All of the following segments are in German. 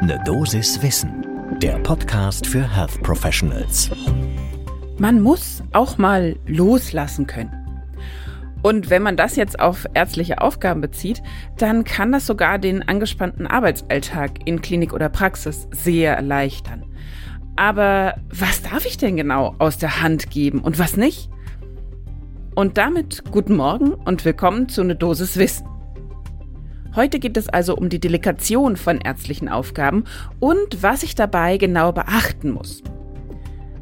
Ne Dosis Wissen, der Podcast für Health Professionals. Man muss auch mal loslassen können. Und wenn man das jetzt auf ärztliche Aufgaben bezieht, dann kann das sogar den angespannten Arbeitsalltag in Klinik oder Praxis sehr erleichtern. Aber was darf ich denn genau aus der Hand geben und was nicht? Und damit guten Morgen und willkommen zu Ne Dosis Wissen. Heute geht es also um die Delegation von ärztlichen Aufgaben und was ich dabei genau beachten muss.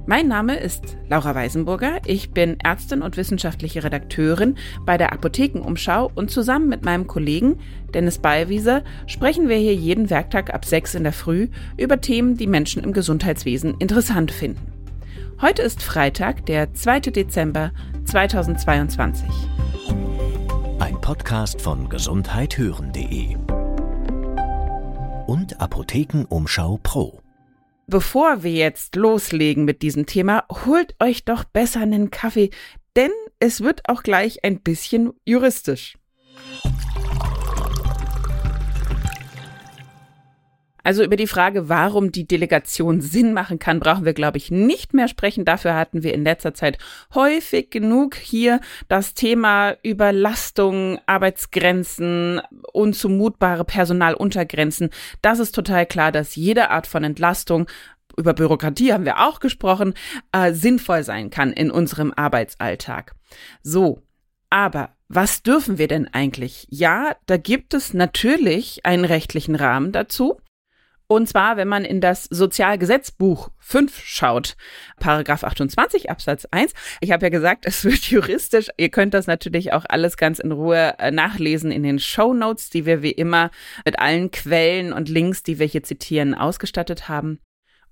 Mein Name ist Laura Weisenburger. Ich bin Ärztin und wissenschaftliche Redakteurin bei der Apothekenumschau und zusammen mit meinem Kollegen Dennis Ballwieser sprechen wir hier jeden Werktag ab 6 in der Früh über Themen, die Menschen im Gesundheitswesen interessant finden. Heute ist Freitag, der 2. Dezember 2022. Podcast von gesundheithören.de und Apothekenumschau Pro. Bevor wir jetzt loslegen mit diesem Thema, holt euch doch besser einen Kaffee, denn es wird auch gleich ein bisschen juristisch. Also über die Frage, warum die Delegation Sinn machen kann, brauchen wir, glaube ich, nicht mehr sprechen. Dafür hatten wir in letzter Zeit häufig genug hier das Thema Überlastung, Arbeitsgrenzen, unzumutbare Personaluntergrenzen. Das ist total klar, dass jede Art von Entlastung über Bürokratie haben wir auch gesprochen, äh, sinnvoll sein kann in unserem Arbeitsalltag. So, aber was dürfen wir denn eigentlich? Ja, da gibt es natürlich einen rechtlichen Rahmen dazu. Und zwar, wenn man in das Sozialgesetzbuch 5 schaut, Paragraph 28 Absatz 1. Ich habe ja gesagt, es wird juristisch. Ihr könnt das natürlich auch alles ganz in Ruhe äh, nachlesen in den Show Notes, die wir wie immer mit allen Quellen und Links, die wir hier zitieren, ausgestattet haben.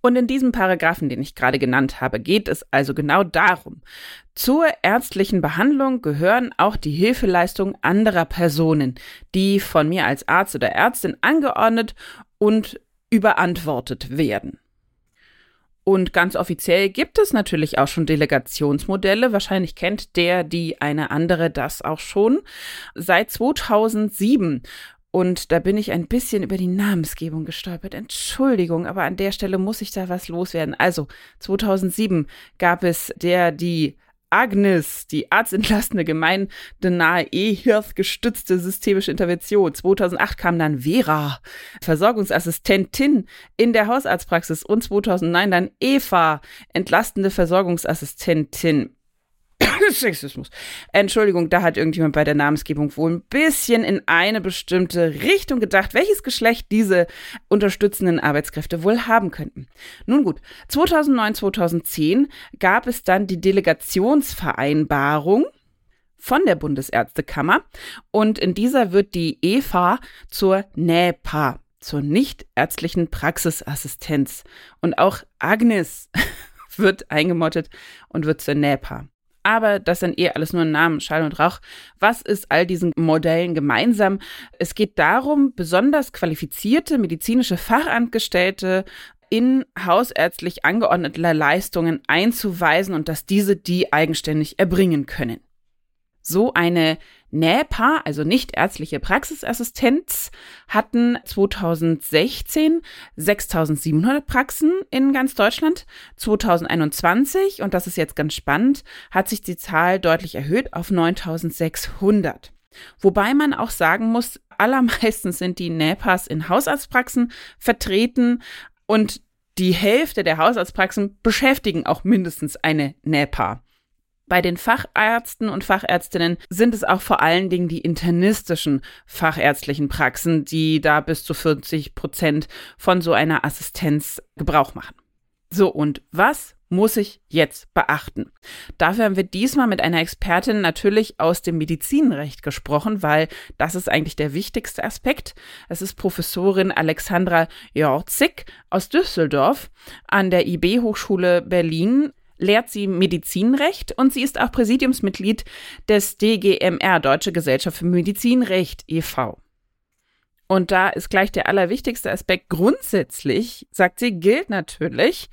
Und in diesem Paragraphen, den ich gerade genannt habe, geht es also genau darum. Zur ärztlichen Behandlung gehören auch die Hilfeleistungen anderer Personen, die von mir als Arzt oder Ärztin angeordnet und überantwortet werden. Und ganz offiziell gibt es natürlich auch schon Delegationsmodelle. Wahrscheinlich kennt der, die eine andere das auch schon. Seit 2007. Und da bin ich ein bisschen über die Namensgebung gestolpert. Entschuldigung, aber an der Stelle muss ich da was loswerden. Also 2007 gab es der, die Agnes, die arztentlastende gemeindenahe E-Health gestützte systemische Intervention. 2008 kam dann Vera, Versorgungsassistentin in der Hausarztpraxis und 2009 dann Eva, entlastende Versorgungsassistentin. Sexismus. Entschuldigung, da hat irgendjemand bei der Namensgebung wohl ein bisschen in eine bestimmte Richtung gedacht, welches Geschlecht diese unterstützenden Arbeitskräfte wohl haben könnten. Nun gut, 2009, 2010 gab es dann die Delegationsvereinbarung von der Bundesärztekammer und in dieser wird die EFA zur NÄPA, zur nichtärztlichen Praxisassistenz. Und auch Agnes wird eingemottet und wird zur NÄPA. Aber das sind eh alles nur Namen, Schall und Rauch. Was ist all diesen Modellen gemeinsam? Es geht darum, besonders qualifizierte medizinische Fachangestellte in hausärztlich angeordnete Leistungen einzuweisen und dass diese die eigenständig erbringen können. So eine NÄPA, also nicht ärztliche Praxisassistenz, hatten 2016 6700 Praxen in ganz Deutschland. 2021, und das ist jetzt ganz spannend, hat sich die Zahl deutlich erhöht auf 9600. Wobei man auch sagen muss, allermeistens sind die NÄPAs in Hausarztpraxen vertreten und die Hälfte der Hausarztpraxen beschäftigen auch mindestens eine NÄPA. Bei den Fachärzten und Fachärztinnen sind es auch vor allen Dingen die internistischen fachärztlichen Praxen, die da bis zu 40 Prozent von so einer Assistenz Gebrauch machen. So, und was muss ich jetzt beachten? Dafür haben wir diesmal mit einer Expertin natürlich aus dem Medizinrecht gesprochen, weil das ist eigentlich der wichtigste Aspekt. Es ist Professorin Alexandra Jorzig aus Düsseldorf an der IB Hochschule Berlin lehrt sie Medizinrecht und sie ist auch Präsidiumsmitglied des DGMR, Deutsche Gesellschaft für Medizinrecht e.V. Und da ist gleich der allerwichtigste Aspekt. Grundsätzlich, sagt sie, gilt natürlich,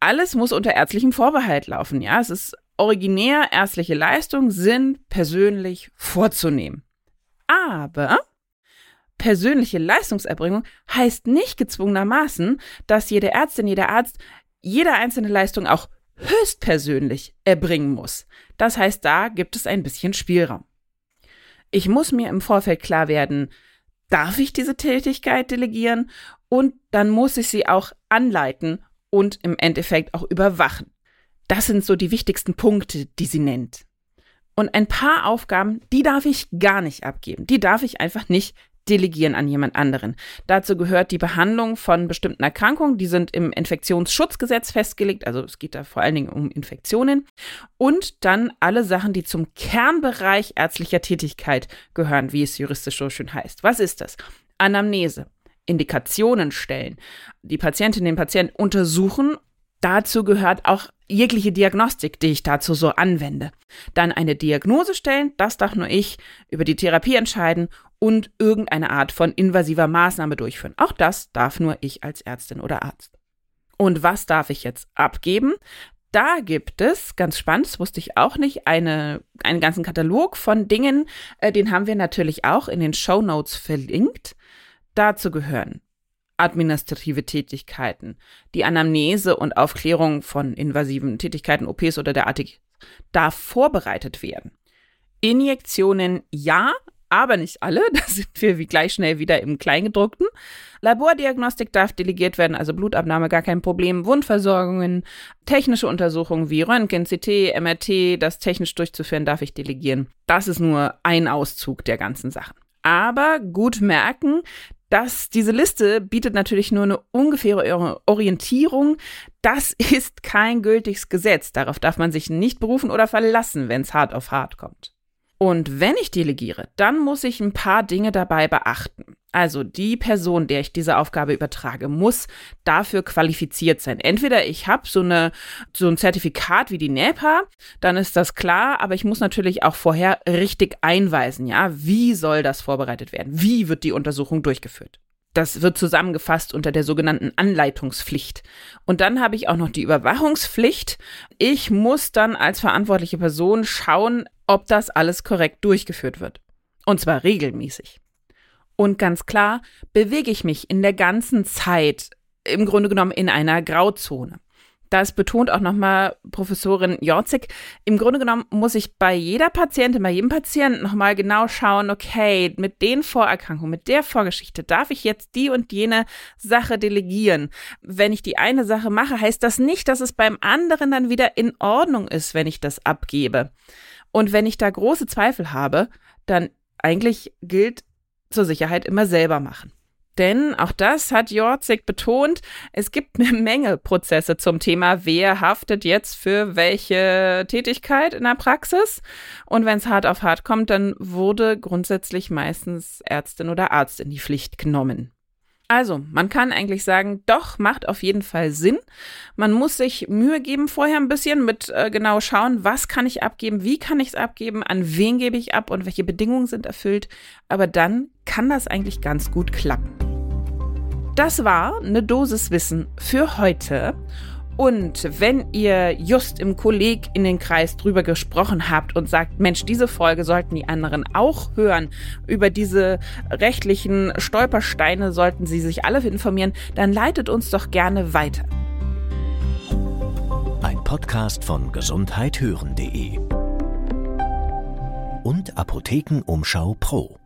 alles muss unter ärztlichem Vorbehalt laufen. Ja, es ist originär, ärztliche Leistungen sind persönlich vorzunehmen. Aber persönliche Leistungserbringung heißt nicht gezwungenermaßen, dass jede Ärztin, jeder Arzt jede einzelne Leistung auch höchstpersönlich erbringen muss. Das heißt, da gibt es ein bisschen Spielraum. Ich muss mir im Vorfeld klar werden, darf ich diese Tätigkeit delegieren und dann muss ich sie auch anleiten und im Endeffekt auch überwachen. Das sind so die wichtigsten Punkte, die sie nennt. Und ein paar Aufgaben, die darf ich gar nicht abgeben. Die darf ich einfach nicht delegieren an jemand anderen. Dazu gehört die Behandlung von bestimmten Erkrankungen, die sind im Infektionsschutzgesetz festgelegt, also es geht da vor allen Dingen um Infektionen und dann alle Sachen, die zum Kernbereich ärztlicher Tätigkeit gehören, wie es juristisch so schön heißt. Was ist das? Anamnese, Indikationen stellen, die Patientin, den Patienten untersuchen Dazu gehört auch jegliche Diagnostik, die ich dazu so anwende. Dann eine Diagnose stellen, das darf nur ich, über die Therapie entscheiden und irgendeine Art von invasiver Maßnahme durchführen. Auch das darf nur ich als Ärztin oder Arzt. Und was darf ich jetzt abgeben? Da gibt es, ganz spannend, das wusste ich auch nicht, eine, einen ganzen Katalog von Dingen, äh, den haben wir natürlich auch in den Show Notes verlinkt. Dazu gehören administrative Tätigkeiten, die Anamnese und Aufklärung von invasiven Tätigkeiten, OPs oder derartig, darf vorbereitet werden. Injektionen ja, aber nicht alle. Da sind wir wie gleich schnell wieder im Kleingedruckten. Labordiagnostik darf delegiert werden, also Blutabnahme gar kein Problem. Wundversorgungen, technische Untersuchungen wie Röntgen, CT, MRT, das technisch durchzuführen, darf ich delegieren. Das ist nur ein Auszug der ganzen Sachen. Aber gut merken, dass diese Liste bietet natürlich nur eine ungefähre Orientierung. Das ist kein gültiges Gesetz. Darauf darf man sich nicht berufen oder verlassen, wenn es hart auf hart kommt. Und wenn ich delegiere, dann muss ich ein paar Dinge dabei beachten. Also die Person, der ich diese Aufgabe übertrage, muss dafür qualifiziert sein. Entweder ich habe so, eine, so ein Zertifikat wie die NEPA, dann ist das klar, aber ich muss natürlich auch vorher richtig einweisen, ja, wie soll das vorbereitet werden? Wie wird die Untersuchung durchgeführt? Das wird zusammengefasst unter der sogenannten Anleitungspflicht. Und dann habe ich auch noch die Überwachungspflicht. Ich muss dann als verantwortliche Person schauen, ob das alles korrekt durchgeführt wird. Und zwar regelmäßig. Und ganz klar bewege ich mich in der ganzen Zeit im Grunde genommen in einer Grauzone. Das betont auch nochmal Professorin Jorzig. Im Grunde genommen muss ich bei jeder Patientin, bei jedem Patienten nochmal genau schauen, okay, mit den Vorerkrankungen, mit der Vorgeschichte darf ich jetzt die und jene Sache delegieren. Wenn ich die eine Sache mache, heißt das nicht, dass es beim anderen dann wieder in Ordnung ist, wenn ich das abgebe. Und wenn ich da große Zweifel habe, dann eigentlich gilt zur Sicherheit immer selber machen. Denn auch das hat Jorzig betont, es gibt eine Menge Prozesse zum Thema, wer haftet jetzt für welche Tätigkeit in der Praxis. Und wenn es hart auf hart kommt, dann wurde grundsätzlich meistens Ärztin oder Arzt in die Pflicht genommen. Also, man kann eigentlich sagen, doch, macht auf jeden Fall Sinn. Man muss sich Mühe geben vorher ein bisschen mit äh, genau schauen, was kann ich abgeben, wie kann ich es abgeben, an wen gebe ich ab und welche Bedingungen sind erfüllt. Aber dann kann das eigentlich ganz gut klappen. Das war eine Dosis Wissen für heute. Und wenn ihr just im KollegInnenkreis drüber gesprochen habt und sagt, Mensch, diese Folge sollten die anderen auch hören, über diese rechtlichen Stolpersteine sollten sie sich alle informieren, dann leitet uns doch gerne weiter. Ein Podcast von gesundheithören.de und Apothekenumschau Pro.